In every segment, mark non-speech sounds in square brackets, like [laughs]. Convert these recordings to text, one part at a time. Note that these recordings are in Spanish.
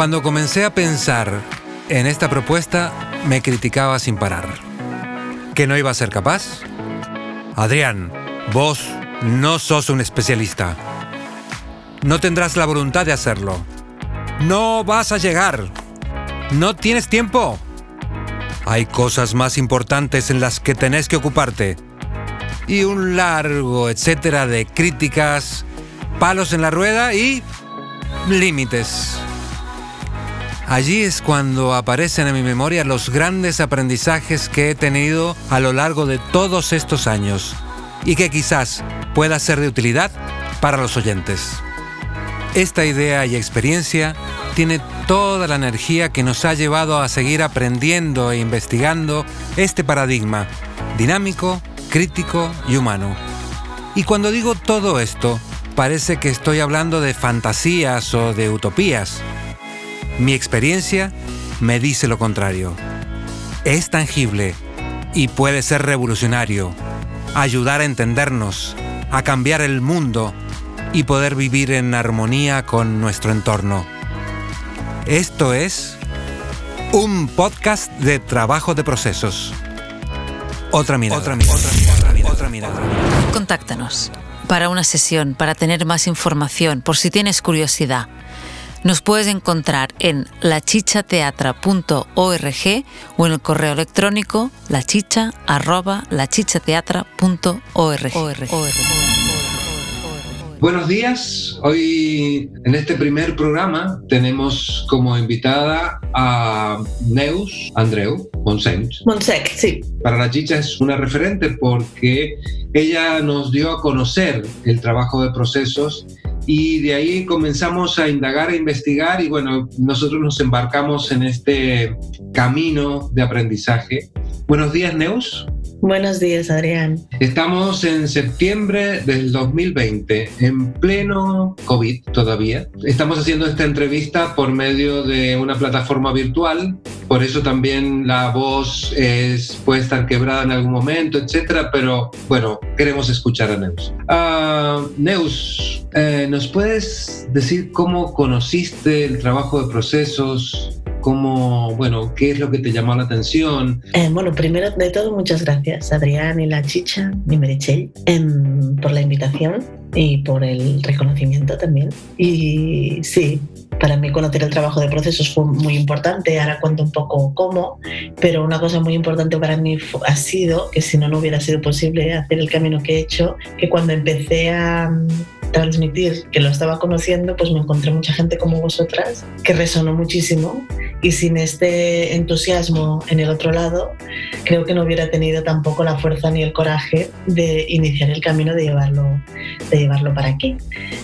Cuando comencé a pensar en esta propuesta, me criticaba sin parar. ¿Que no iba a ser capaz? Adrián, vos no sos un especialista. No tendrás la voluntad de hacerlo. No vas a llegar. ¿No tienes tiempo? Hay cosas más importantes en las que tenés que ocuparte. Y un largo etcétera de críticas, palos en la rueda y límites. Allí es cuando aparecen en mi memoria los grandes aprendizajes que he tenido a lo largo de todos estos años y que quizás pueda ser de utilidad para los oyentes. Esta idea y experiencia tiene toda la energía que nos ha llevado a seguir aprendiendo e investigando este paradigma dinámico, crítico y humano. Y cuando digo todo esto, parece que estoy hablando de fantasías o de utopías. Mi experiencia me dice lo contrario. Es tangible y puede ser revolucionario, ayudar a entendernos, a cambiar el mundo y poder vivir en armonía con nuestro entorno. Esto es un podcast de trabajo de procesos. Otra mirada. Otra mirada. Otra mirada. Otra mirada. Contáctanos para una sesión, para tener más información, por si tienes curiosidad. Nos puedes encontrar en lachichateatra.org o en el correo electrónico lachicha.lachichateatra.org. Buenos días. Hoy en este primer programa tenemos como invitada a Neus Andreu Monsec. Monsec, sí. Para la chicha es una referente porque ella nos dio a conocer el trabajo de procesos y de ahí comenzamos a indagar e investigar y bueno, nosotros nos embarcamos en este camino de aprendizaje. Buenos días, Neus. Buenos días, Adrián. Estamos en septiembre del 2020, en pleno COVID todavía. Estamos haciendo esta entrevista por medio de una plataforma virtual, por eso también la voz es, puede estar quebrada en algún momento, etcétera, pero bueno, queremos escuchar a Neus. Uh, Neus, eh, ¿nos puedes decir cómo conociste el trabajo de procesos? ¿Cómo, bueno, qué es lo que te llamó la atención? Eh, bueno, primero de todo, muchas gracias, Adrián y la Chicha y Merichel, em, por la invitación y por el reconocimiento también. Y sí, para mí conocer el trabajo de procesos fue muy importante, ahora cuento un poco cómo, pero una cosa muy importante para mí ha sido, que si no, no hubiera sido posible hacer el camino que he hecho, que cuando empecé a transmitir que lo estaba conociendo, pues me encontré mucha gente como vosotras que resonó muchísimo y sin este entusiasmo en el otro lado, creo que no hubiera tenido tampoco la fuerza ni el coraje de iniciar el camino de llevarlo, de llevarlo para aquí.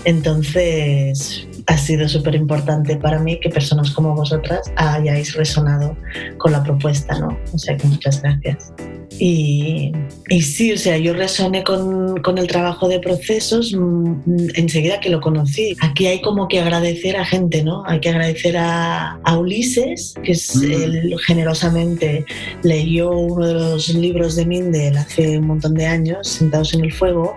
Entonces, ha sido súper importante para mí que personas como vosotras hayáis resonado con la propuesta, ¿no? O sea que muchas gracias. Y, y, sí, o sea, yo resoné con, con, el trabajo de procesos mm, enseguida que lo conocí. Aquí hay como que agradecer a gente, ¿no? Hay que agradecer a, a Ulises, que es, mm. generosamente leyó uno de los libros de Mindel hace un montón de años, Sentados en el Fuego,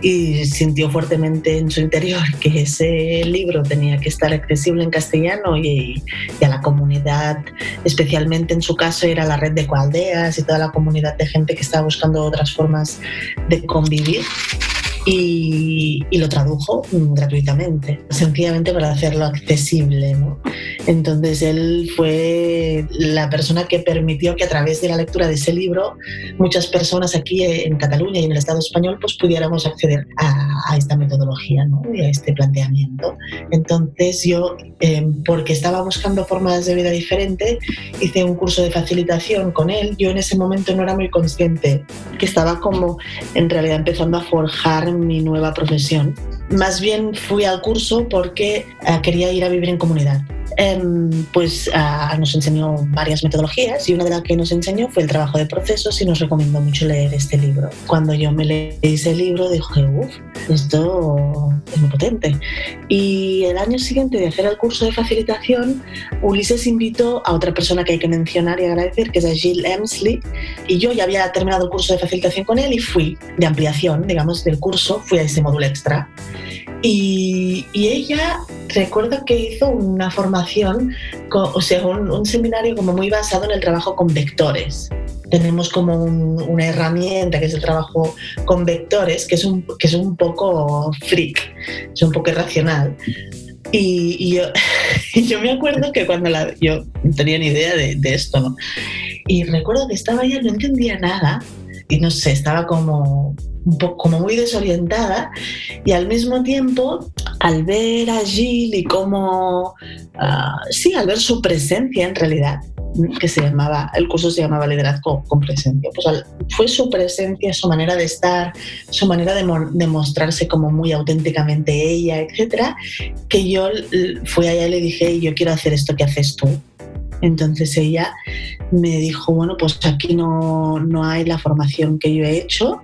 y sintió fuertemente en su interior [laughs] que ese libro tenía que estar accesible en castellano y, y a la comunidad, especialmente en su caso era la red de coaldeas y toda la comunidad de gente que estaba buscando otras formas de convivir y, lo tradujo gratuitamente, sencillamente para hacerlo accesible. ¿no? Entonces él fue la persona que permitió que a través de la lectura de ese libro muchas personas aquí en Cataluña y en el Estado español pues pudiéramos acceder a, a esta metodología ¿no? y a este planteamiento. Entonces yo, eh, porque estaba buscando formas de vida diferentes, hice un curso de facilitación con él. Yo en ese momento no era muy consciente que estaba como en realidad empezando a forjar mi nueva profesión. Más bien fui al curso porque uh, quería ir a vivir en comunidad. Um, pues nos enseñó varias metodologías y una de las que nos enseñó fue el trabajo de procesos y nos recomendó mucho leer este libro. Cuando yo me leí ese libro dije, uff, esto es muy potente. Y el año siguiente de hacer el curso de facilitación, Ulises invitó a otra persona que hay que mencionar y agradecer, que es a Jill Emsley, y yo ya había terminado el curso de facilitación con él y fui de ampliación, digamos, del curso, fui a ese módulo extra. Y, y ella recuerdo que hizo una formación, o sea, un, seminario como muy basado en el trabajo con vectores. Tenemos como una herramienta que es el trabajo con vectores, que es un, que es un poco freak, es un poco irracional. Y, yo, [laughs] yo, me acuerdo que cuando la, yo no tenía ni idea de, de esto, ¿no? Y recuerdo que estaba ya, no entendía nada, y no sé, estaba como un como muy desorientada y al mismo tiempo al ver a Jill y cómo, uh, sí, al ver su presencia en realidad, que se llamaba, el curso se llamaba Liderazgo con Presencia, pues fue su presencia, su manera de estar, su manera de, de mostrarse como muy auténticamente ella, etcétera, que yo fui allá y le dije, yo quiero hacer esto que haces tú entonces ella me dijo, bueno, pues aquí no, no, hay la formación que yo he hecho.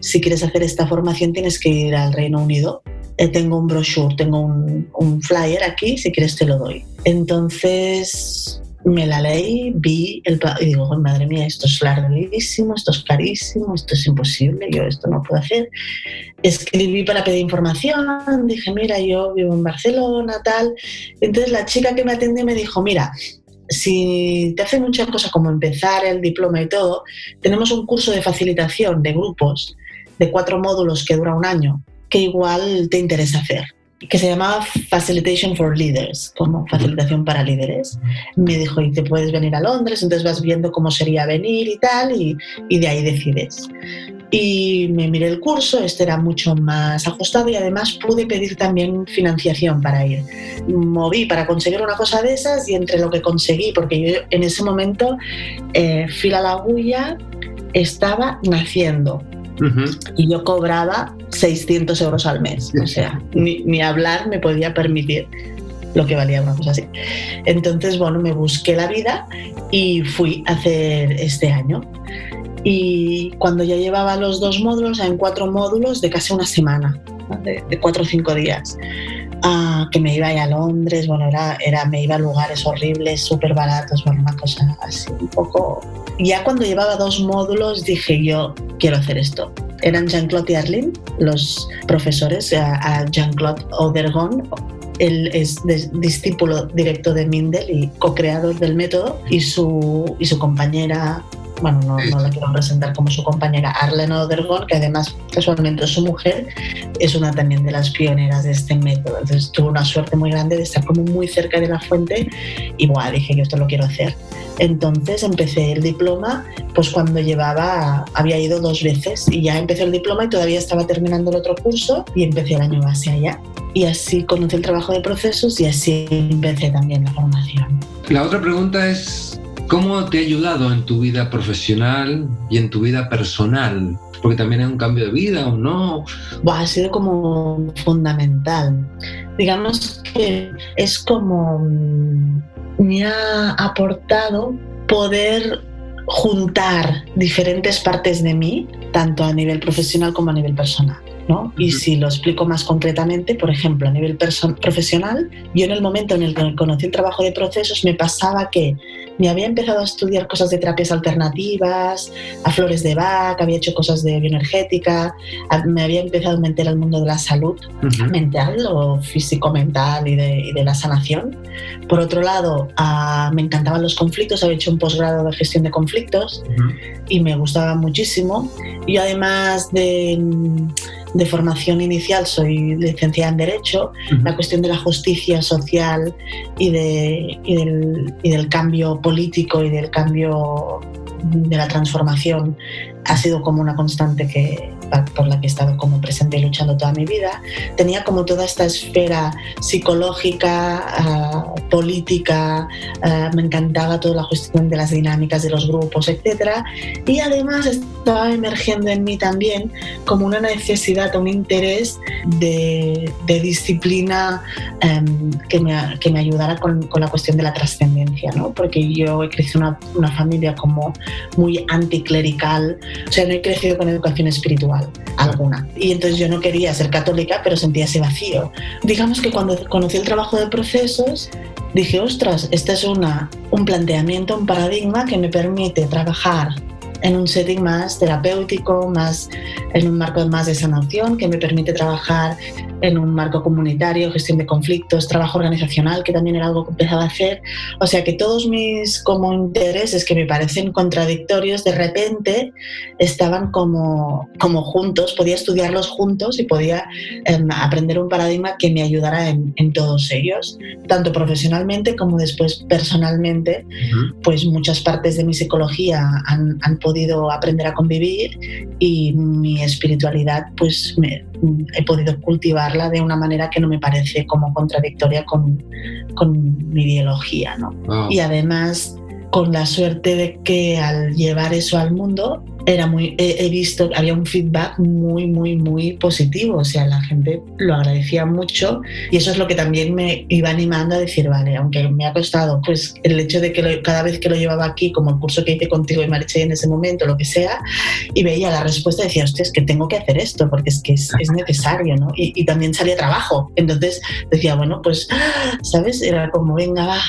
Si quieres hacer esta formación tienes que ir al Reino Unido. Eh, tengo un brochure, tengo un, un, flyer aquí, si quieres te lo doy. Entonces me la leí, vi el y digo, madre mía, esto es larguísimo, esto es carísimo, esto es imposible, yo esto no puedo hacer. Escribí para pedir información, dije, mira, yo vivo en Barcelona, tal. Entonces la chica que me atendió me dijo, mira, si te hace muchas cosas como empezar el diploma y todo, tenemos un curso de facilitación de grupos de cuatro módulos que dura un año, que igual te interesa hacer, que se llamaba Facilitation for Leaders, como facilitación para líderes. Me dijo, y te puedes venir a Londres, entonces vas viendo cómo sería venir y tal, y, y de ahí decides y me miré el curso, este era mucho más ajustado y además pude pedir también financiación para ir. Moví para conseguir una cosa de esas y entre lo que conseguí, porque yo en ese momento eh, Fila la Agulla estaba naciendo y yo cobraba 600 euros al mes, o sea, ni, ni hablar me podía permitir lo que valía una cosa así. Entonces, bueno, me busqué la vida y fui a hacer este año. Y cuando ya llevaba los dos módulos, en cuatro módulos de casi una semana, de, cuatro o cinco días, ah, que me iba a Londres, bueno, era, era, me iba a lugares horribles, súper baratos, bueno, una cosa así, un poco... Ya cuando llevaba dos módulos dije yo, quiero hacer esto. Eran Jean-Claude y Arlene, los profesores, a, Jean-Claude Odergon, él es discípulo directo de Mindel y co-creador del método, y su, y su compañera bueno, no, no, la quiero presentar como su compañera, Arlene Odergon, que además casualmente su mujer, es una también de las pioneras de este método. Entonces tuve una suerte muy grande de estar como muy cerca de la fuente y bueno, dije yo esto lo quiero hacer. Entonces empecé el diploma, pues cuando llevaba, había ido dos veces y ya empecé el diploma y todavía estaba terminando el otro curso y empecé el año base allá. Y así conocí el trabajo de procesos y así empecé también la formación. La otra pregunta es, ¿Cómo te ha ayudado en tu vida profesional y en tu vida personal? Porque también es un cambio de vida o no. ha sido como fundamental. Digamos que es como mm, me ha aportado poder juntar diferentes partes de mí, tanto a nivel profesional como a nivel personal. Y si lo explico más concretamente, por ejemplo, a nivel profesional, yo en el momento en el que conocí el trabajo de procesos me pasaba que me había empezado a estudiar cosas de terapias alternativas, a flores de Bach, había hecho cosas de bioenergética, me había empezado a meter al mundo de la salud mental o físico-mental y de, la sanación. Por otro lado, me encantaban los conflictos, había hecho un posgrado de gestión de conflictos y me gustaba muchísimo. Y además de de formación inicial soy licenciada en Derecho, la cuestión de la justicia social y, de, y, del, y del cambio político y del cambio de la transformación ha sido como una constante que, por la que he estado como presente y luchando toda mi vida. Tenía como toda esta esfera psicológica, ah, política, ah, me encantaba toda la cuestión de las dinámicas de los grupos, etc. Y además estaba emergiendo en mí también como una necesidad, un interés de, disciplina em, que, me, que, me, ayudara con, con, la cuestión de la trascendencia, ¿no? porque yo he crecido una, una familia como muy anticlerical, o sea, no he crecido con educación espiritual alguna. Y entonces yo no quería ser católica, pero sentía ese vacío. Digamos que cuando conocí el trabajo de procesos, dije, ostras, este es una, un planteamiento, un paradigma que me permite trabajar en un setting más terapéutico, más en un marco más de sanación, que me permite trabajar en un marco comunitario, gestión de conflictos, trabajo organizacional, que también era algo que empezaba a hacer. O sea que todos mis como intereses que me parecen contradictorios, de repente estaban como, como juntos, podía estudiarlos juntos y podía em, aprender un paradigma que me ayudara en, en, todos ellos, tanto profesionalmente como después personalmente, pues muchas partes de mi psicología han, han podido aprender a convivir y mi espiritualidad pues me, he podido de una manera que no me parece como contradictoria con, con mi ideología. ¿no? Y además con la suerte de que al llevar eso al mundo era muy, he, visto, había un feedback muy, muy, muy positivo, o sea, la gente lo agradecía mucho y eso es lo que también me iba animando a decir, vale, aunque me ha costado, pues el hecho de que cada vez que lo llevaba aquí, como el curso que hice contigo y Mariche en ese momento, lo que sea, y veía la respuesta, decía, hostia, es que tengo que hacer esto porque es que es, es necesario, ¿no? Y, y también salía trabajo, entonces decía, bueno, pues, ¿sabes? Era como, venga, va,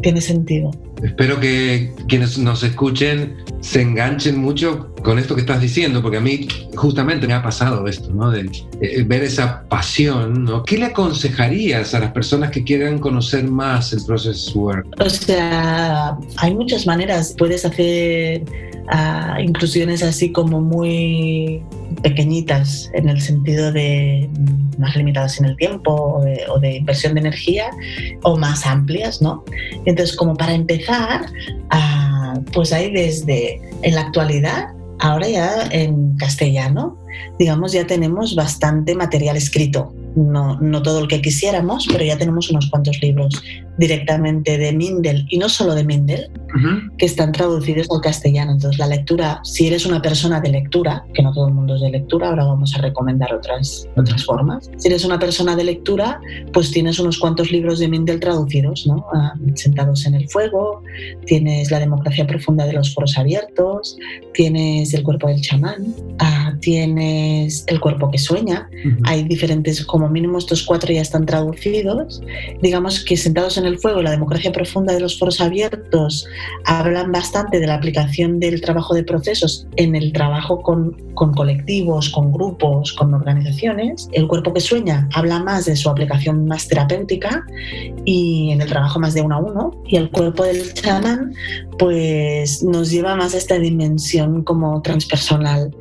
tiene sentido. Espero que quienes nos escuchen se enganchen mucho con esto que estás diciendo, porque a mí justamente me ha pasado esto, ¿no? De, ver esa pasión, ¿no? ¿Qué le aconsejarías a las personas que quieran conocer más el Process Work? O sea, hay muchas maneras. Puedes hacer uh, inclusiones así como muy pequeñitas en el sentido de más limitadas en el tiempo o de, o de inversión de energía o más amplias, ¿no? Entonces, como para empezar, pues hay desde en la actualidad ahora ya en castellano, digamos, ya tenemos bastante material escrito. No, no todo el que quisiéramos, pero ya tenemos unos cuantos libros directamente de Mindel y no solo de Mindel, que están traducidos al castellano. Entonces, la lectura, si eres una persona de lectura, que no todo el mundo es de lectura, ahora vamos a recomendar otras, otras formas. Si eres una persona de lectura, pues tienes unos cuantos libros de Mindel traducidos, ¿no? Ah, Sentados en el fuego, tienes La democracia profunda de los foros abiertos, tienes El cuerpo del chamán, ah, tienes El cuerpo que sueña. Hay diferentes, como mínimo estos cuatro ya están traducidos. Digamos que Sentados en el fuego, La democracia profunda de los foros abiertos, hablan bastante de la aplicación del trabajo de procesos en el trabajo con, con, colectivos, con grupos, con organizaciones. El cuerpo que sueña habla más de su aplicación más terapéutica y en el trabajo más de uno a uno. Y el cuerpo del chamán pues nos lleva más a esta dimensión como transpersonal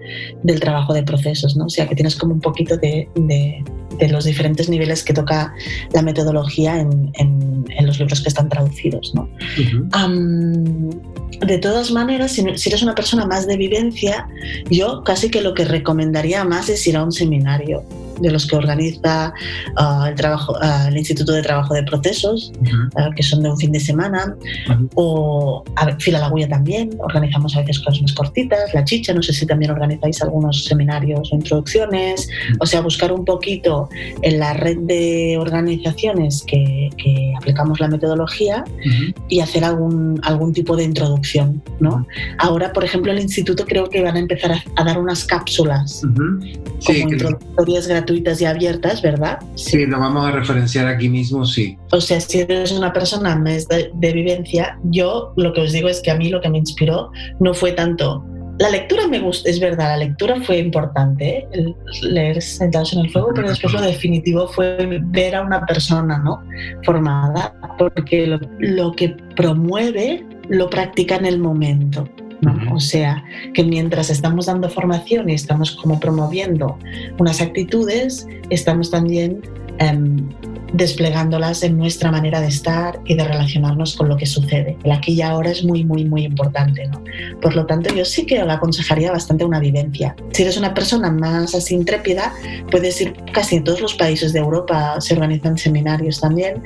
del trabajo de procesos, ¿no? O sea que tienes como un poquito de, de, de los diferentes niveles que toca la metodología en, en, en los libros que están traducidos, ¿no? Uh -huh. um, de todas maneras, si, si, eres una persona más de vivencia, yo casi que lo que recomendaría más es ir a un seminario de los que organiza uh, el, trabajo, uh, el Instituto de Trabajo de Procesos, uh -huh. uh, que son de un fin de semana, -huh. o a Fila la Huella también, organizamos a veces cosas más cortitas, La Chicha, no sé si también organizáis algunos seminarios o introducciones, o sea, buscar un poquito en la red de organizaciones que, que aplicamos la metodología y hacer algún, algún tipo de introducción, ¿no? Ahora, por ejemplo, el instituto creo que van a empezar a, a dar unas cápsulas sí, como introductorias gratuitas y abiertas, ¿verdad? Sí, lo vamos a referenciar aquí mismo, sí. O sea, si eres una persona más de, de vivencia, yo lo que os digo es que a mí lo que me inspiró no fue tanto la lectura me gusta, es verdad, la lectura fue importante, ¿eh? el leer sentados en el fuego, pero después lo definitivo fue ver a una persona ¿no? formada, porque lo, lo que promueve lo practica en el momento. ¿No? O sea, que mientras estamos dando formación y estamos como promoviendo unas actitudes, estamos también um, desplegándolas en nuestra manera de estar y de relacionarnos con lo que sucede. El aquí y ahora es muy, muy, muy importante. ¿no? Por lo tanto, yo sí que le aconsejaría bastante una vivencia. Si eres una persona más así intrépida, puedes ir casi en todos los países de Europa, se organizan seminarios también.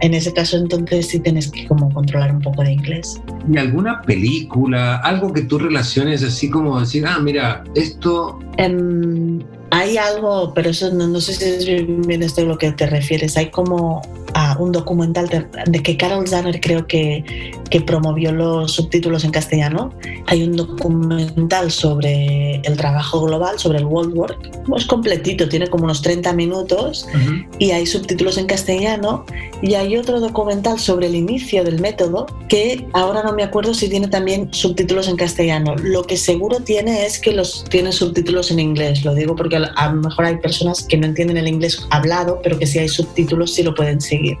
En ese caso, entonces sí tienes que como controlar un poco de inglés. ¿Y alguna película, algo que tú relaciones así como decir, ah, mira, esto... Um, hay algo, pero eso no, no sé si es bien esto a lo que te refieres. Hay como uh, un documental de, de, que Carol Zanner creo que, que promovió los subtítulos en castellano. Hay un documental sobre el trabajo global, sobre el World Work. Es completito, tiene como unos 30 minutos uh -huh. y hay subtítulos en castellano. Y hay otro documental sobre el inicio del método que ahora no me acuerdo si tiene también subtítulos en castellano. Lo que seguro tiene es que los tiene subtítulos en inglés. Lo digo porque porque a lo mejor hay personas que no entienden el inglés hablado, pero que si hay subtítulos sí lo pueden seguir.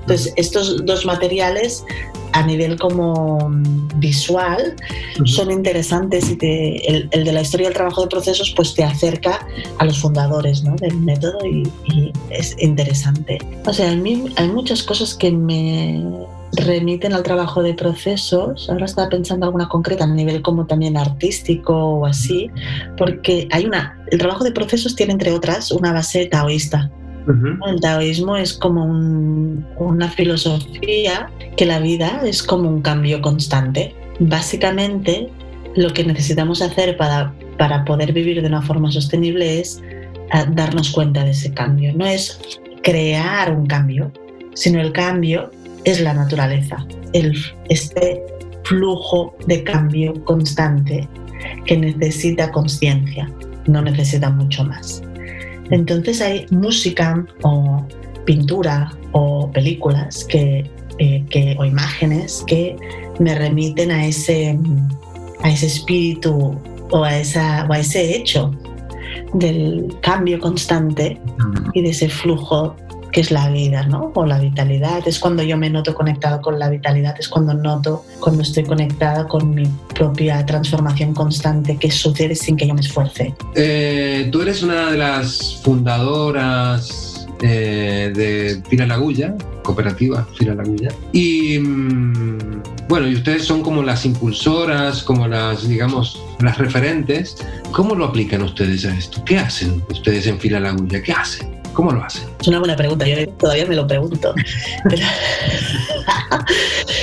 Entonces, estos dos materiales a nivel como visual son interesantes y el, de la historia del trabajo de procesos pues te acerca a los fundadores ¿no? del método y, y, es interesante. O sea, hay muchas cosas que me remiten al trabajo de procesos. Ahora estaba pensando alguna concreta a nivel como también artístico o así, porque hay una, el trabajo de procesos tiene entre otras una base taoísta. El taoísmo es como una filosofía que la vida es como un cambio constante. Básicamente, lo que necesitamos hacer para, para poder vivir de una forma sostenible es eh, darnos cuenta de ese cambio. No es crear un cambio, sino el cambio es la naturaleza, el, este flujo de cambio constante que necesita conciencia, no necesita mucho más. Entonces hay música o pintura o películas que, eh, o imágenes que me remiten a ese, a ese espíritu o a, esa, o a ese hecho del cambio constante y de ese flujo que es la vida, ¿no? O la vitalidad. Es cuando yo me noto conectado con la vitalidad, es cuando noto, cuando estoy conectada con mi propia transformación constante que sucede sin que yo me esfuerce. Eh, tú eres una de las fundadoras eh, de Fila Lagulla, cooperativa Fila Lagulla. Y mm, bueno, y ustedes son como las impulsoras, como las, digamos, las referentes. ¿Cómo lo aplican ustedes a esto? ¿Qué hacen ustedes en Fila Lagulla? ¿Qué hacen? ¿Cómo lo hacen? Es una buena pregunta, yo todavía me lo pregunto. Pero, [laughs]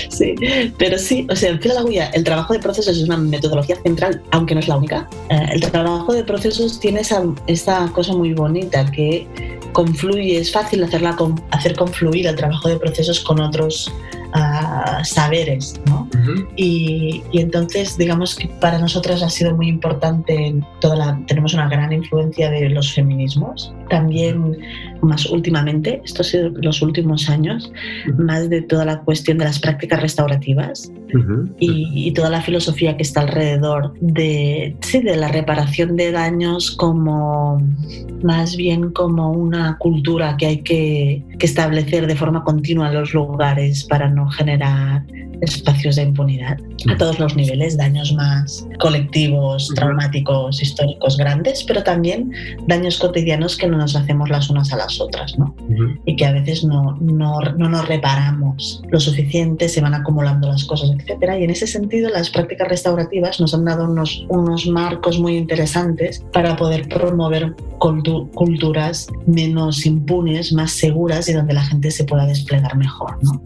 sí, pero sí, o sea, en Fila Lagulla el trabajo de procesos es una metodología central, aunque no es la única. Eh, el trabajo de procesos tiene esa, esa cosa muy bonita que confluye, es fácil hacerla, hacer confluir el trabajo de procesos con otros uh, saberes, ¿no? y, y, entonces, digamos que para nosotros ha sido muy importante, toda la, tenemos una gran influencia de los feminismos, también más últimamente, estos sido los últimos años, más de toda la cuestión de las prácticas restaurativas y, y, toda la filosofía que está alrededor de, sí, de la reparación de daños como más bien como una cultura que hay que, que establecer de forma continua en los lugares para no generar espacios de impunidad. A todos los niveles, daños más colectivos, traumáticos, históricos grandes, pero también daños cotidianos que no nos hacemos las unas a las otras, ¿no? Y que a veces no, no, no, nos reparamos lo suficiente, se van acumulando las cosas, etc. Y en ese sentido, las prácticas restaurativas nos han dado unos, unos marcos muy interesantes para poder promover culturas menos impunes, más seguras y donde la gente se pueda desplegar mejor, ¿no?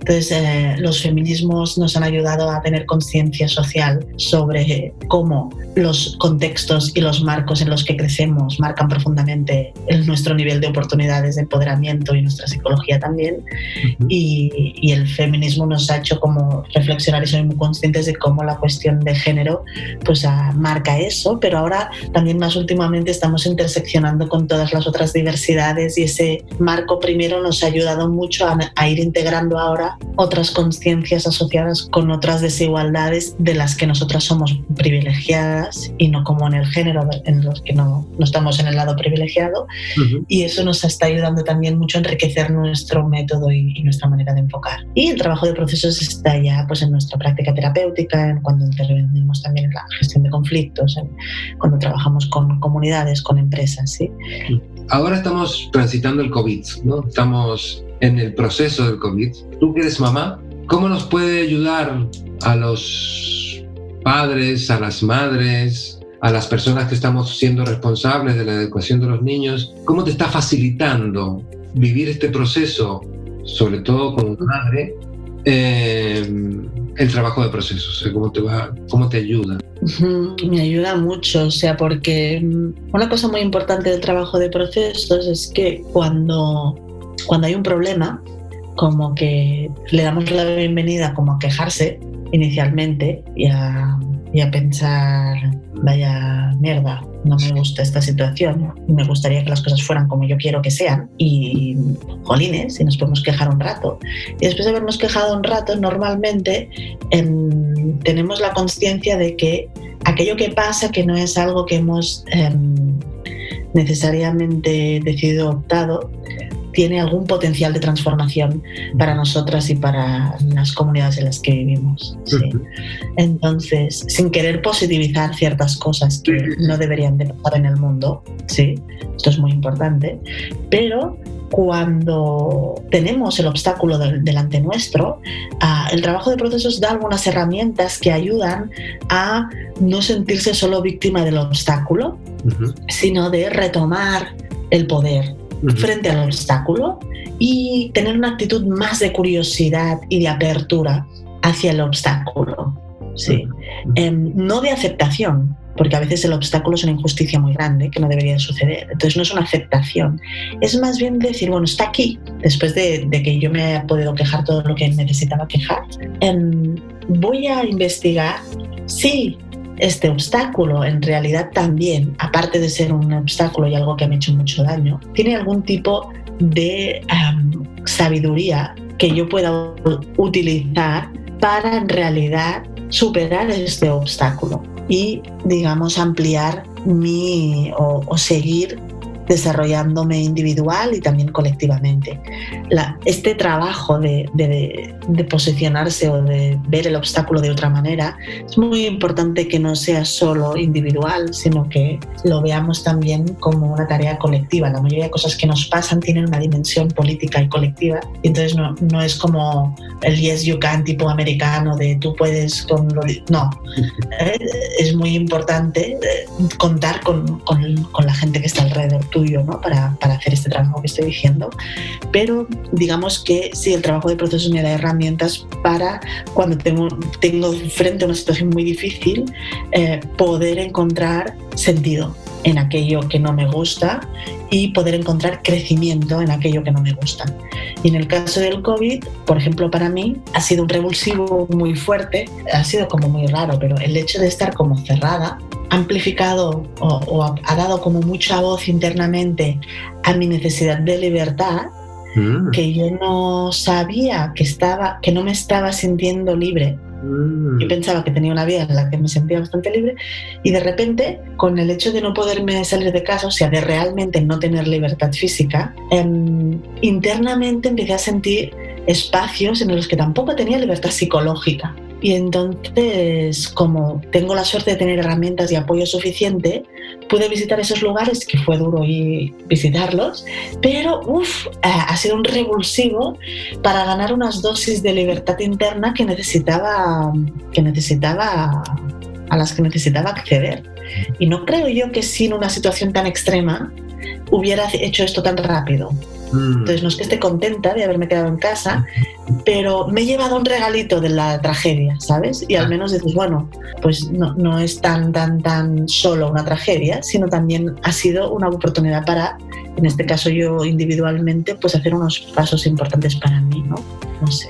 Entonces, eh, los feminismos nos han ayudado a tener conciencia social sobre cómo los contextos y los marcos en los que crecemos marcan profundamente nuestro nivel de oportunidades de empoderamiento y nuestra psicología también. y, y, el feminismo nos ha hecho como reflexionar y ser muy conscientes de cómo la cuestión de género pues marca eso, pero ahora también más últimamente estamos interseccionando con todas las otras diversidades y ese marco primero nos ha ayudado mucho a, a ir integrando ahora otras conciencias asociadas con otras desigualdades de las que nosotras somos privilegiadas y no como en el género en los que no, no estamos en el lado privilegiado. Y eso nos está ayudando también mucho a enriquecer nuestro método y, nuestra manera de enfocar. Y el trabajo de procesos está ya pues, en nuestra práctica terapéutica, en cuando intervenimos también en la gestión de conflictos, cuando trabajamos con comunidades, con empresas. ¿sí? Ahora estamos transitando el COVID, ¿no? estamos en el proceso del COVID. Tú que eres mamá, ¿cómo nos puede ayudar a los padres, a las madres, a las personas que estamos siendo responsables de la educación de los niños, ¿cómo te está facilitando vivir este proceso, sobre todo como madre, eh, el trabajo de procesos? ¿Cómo te va, cómo te ayuda? Me ayuda mucho, o sea, porque mm, una cosa muy importante del trabajo de procesos es que cuando, cuando hay un problema, como que le damos la bienvenida como a quejarse inicialmente y a, pensar vaya mierda, no me gusta esta situación, me gustaría que las cosas fueran como yo quiero que sean y jolines, y nos podemos quejar un rato. Y después de habernos quejado un rato, normalmente tenemos la conciencia de que aquello que pasa que no es algo que hemos... Em, necesariamente decidido optado tiene algún potencial de transformación para nosotras y para las comunidades en las que vivimos. Entonces, sin querer positivizar ciertas cosas que no deberían de pasar en el mundo, ¿sí? esto es muy importante, pero cuando tenemos el obstáculo delante nuestro, ah, el trabajo de procesos da algunas herramientas que ayudan a no sentirse solo víctima del obstáculo, sino de retomar el poder frente al obstáculo y tener una actitud más de curiosidad y de apertura hacia el obstáculo. Sí. Em, no de aceptación, porque a veces el obstáculo es una injusticia muy grande que no debería suceder. Entonces no es una aceptación, es más bien decir, bueno, está aquí, después de, que yo me haya podido quejar todo lo que necesitaba quejar, em, voy a investigar si este obstáculo en realidad también, aparte de ser un obstáculo y algo que me ha hecho mucho daño, tiene algún tipo de sabiduría que yo pueda utilizar para en realidad superar este obstáculo y, digamos, ampliar mi o, seguir desarrollándome individual y también colectivamente. este trabajo de, posicionarse o de ver el obstáculo de otra manera es muy importante que no sea solo individual, sino que lo veamos también como una tarea colectiva. La mayoría de cosas que nos pasan tienen una dimensión política y colectiva, y entonces no, no es como el yes you can tipo americano de tú puedes con lo... No, [laughs] eh, es muy importante eh, contar con, con, con la gente que está alrededor para, para, hacer este trabajo que estoy diciendo. Pero digamos que sí, el trabajo de procesos me da herramientas para cuando tengo, tengo frente a una situación muy difícil, eh, poder encontrar sentido en aquello que no me gusta y poder encontrar crecimiento en aquello que no me gusta. Y en el caso del COVID, por ejemplo, para mí ha sido un revulsivo muy fuerte, ha sido como muy raro, pero el hecho de estar como cerrada amplificado o, ha dado como mucha voz internamente a mi necesidad de libertad mm. que yo no sabía que estaba que no me estaba sintiendo libre. Yo pensaba que tenía una vida en la que me sentía bastante libre y de repente con el hecho de no poderme salir de casa o sea de realmente no tener libertad física em, internamente empecé a sentir espacios en los que tampoco tenía libertad psicológica y entonces, como tengo la suerte de tener herramientas y apoyo suficiente, pude visitar esos lugares, que fue duro y visitarlos, pero uf, eh, ha sido un revulsivo para ganar unas dosis de libertad interna que necesitaba, que necesitaba a las que necesitaba acceder. Y no creo yo que sin una situación tan extrema hubiera hecho esto tan rápido. Mm. Entonces no es que esté contenta de haberme quedado en casa, pero me he llevado un regalito de la tragedia, ¿sabes? Y al ah. menos dices, bueno, pues no, no es tan, tan, tan solo una tragedia, sino también ha sido una oportunidad para, en este caso yo individualmente, pues hacer unos pasos importantes para mí, ¿no? No sé.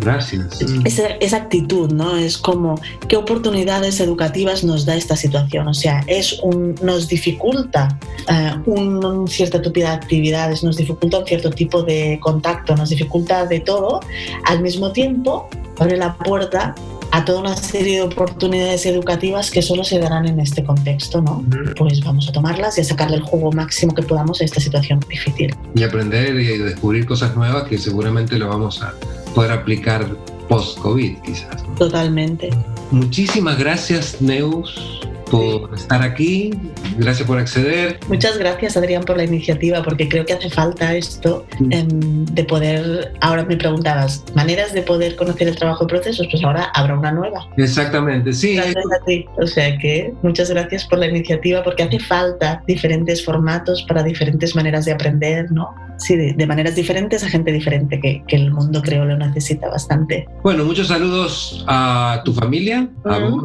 gracias. Esa, esa, actitud, ¿no? Es como, ¿qué oportunidades educativas nos da esta situación? O sea, es un, nos dificulta eh, un, cierto tipo de actividades, nos dificulta un cierto tipo de contacto, nos dificulta de todo, al mismo tiempo abre la puerta a toda una serie de oportunidades educativas que solo se darán en este contexto, ¿no? Pues vamos a tomarlas y a sacarle el juego máximo que podamos a esta situación difícil. Y aprender y descubrir cosas nuevas que seguramente lo vamos a poder aplicar post-COVID, quizás. Totalmente. Muchísimas gracias, Neus por estar aquí, gracias por acceder. Muchas gracias Adrián por la iniciativa, porque creo que hace falta esto em, de poder, ahora me preguntabas, maneras de poder conocer el trabajo de procesos, pues ahora habrá una nueva. Exactamente, sí. Gracias a ti. O sea que muchas gracias por la iniciativa, porque hace falta diferentes formatos para diferentes maneras de aprender, ¿no? Sí, de, maneras diferentes a gente diferente, que, que, el mundo creo lo necesita bastante. Bueno, muchos saludos a tu familia, a vos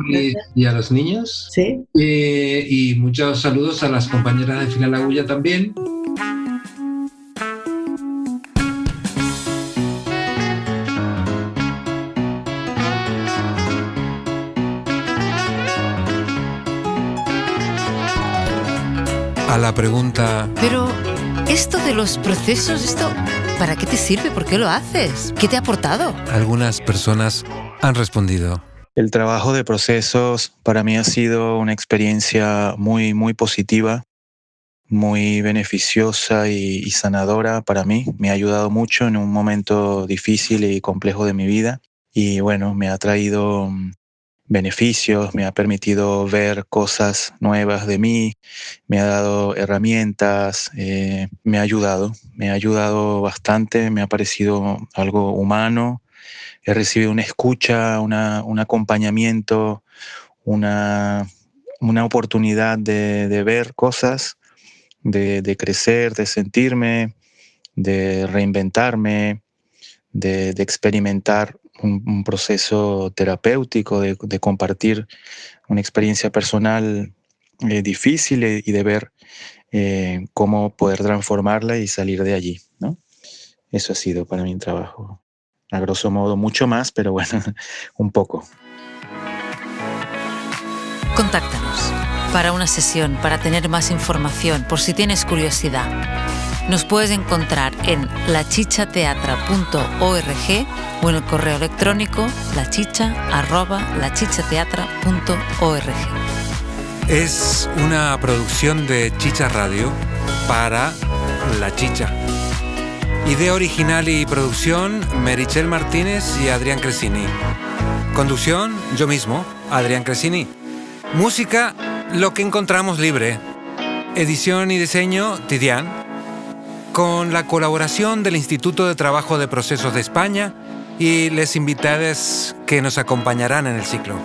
y, a los niños. Sí. Eh, y muchos saludos a las compañeras de Final Agulla también. A la pregunta... Pero esto de los procesos, esto, ¿para qué te sirve? ¿Por qué lo haces? ¿Qué te ha aportado? Algunas personas han respondido. El trabajo de procesos para mí ha sido una experiencia muy, muy positiva muy beneficiosa y, sanadora para mí. Me ha ayudado mucho en un momento difícil y complejo de mi vida. Y bueno, me ha traído beneficios, me ha permitido ver cosas nuevas de mí, me ha dado herramientas, eh, me ha ayudado, me ha ayudado bastante, me ha parecido algo humano, he recibido una escucha, un acompañamiento, una, una oportunidad de, ver cosas, de, crecer, de sentirme, de reinventarme, de, experimentar un, proceso terapéutico, de, compartir una experiencia personal eh, difícil y de ver eh, cómo poder transformarla y salir de allí. ¿no? Eso ha sido para mi trabajo. A grosso modo, mucho más, pero bueno, [laughs] un poco. Contáctanos para una sesión, para tener más información, por si tienes curiosidad. Nos puedes encontrar en lachichateatra.org o en el correo electrónico lachicha.lachichateatra.org. Es una producción de Chicha Radio para La Chicha. Idea original y producción, Merichel Martínez y Adrián Cresini. Conducción, yo mismo, Adrián Cresini. Música, lo que encontramos libre. Edición y diseño, Tidian. Con la colaboración del Instituto de Trabajo de Procesos de España y les invitades que nos acompañarán en el ciclo.